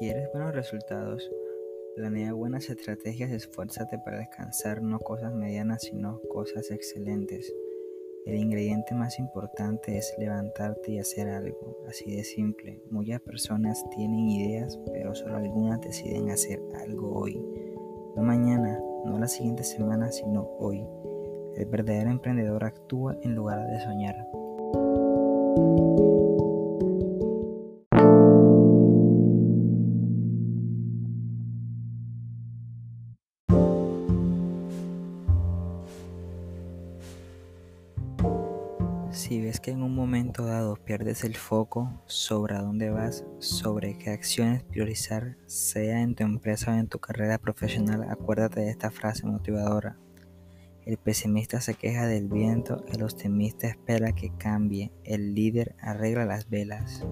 ¿Quieres buenos resultados? Planea buenas estrategias, esfuérzate para alcanzar no cosas medianas, sino cosas excelentes. El ingrediente más importante es levantarte y hacer algo, así de simple. Muchas personas tienen ideas, pero solo algunas deciden hacer algo hoy. No mañana, no la siguiente semana, sino hoy. El verdadero emprendedor actúa en lugar de soñar. Si ves que en un momento dado pierdes el foco sobre a dónde vas, sobre qué acciones priorizar, sea en tu empresa o en tu carrera profesional, acuérdate de esta frase motivadora. El pesimista se queja del viento, el optimista espera que cambie, el líder arregla las velas.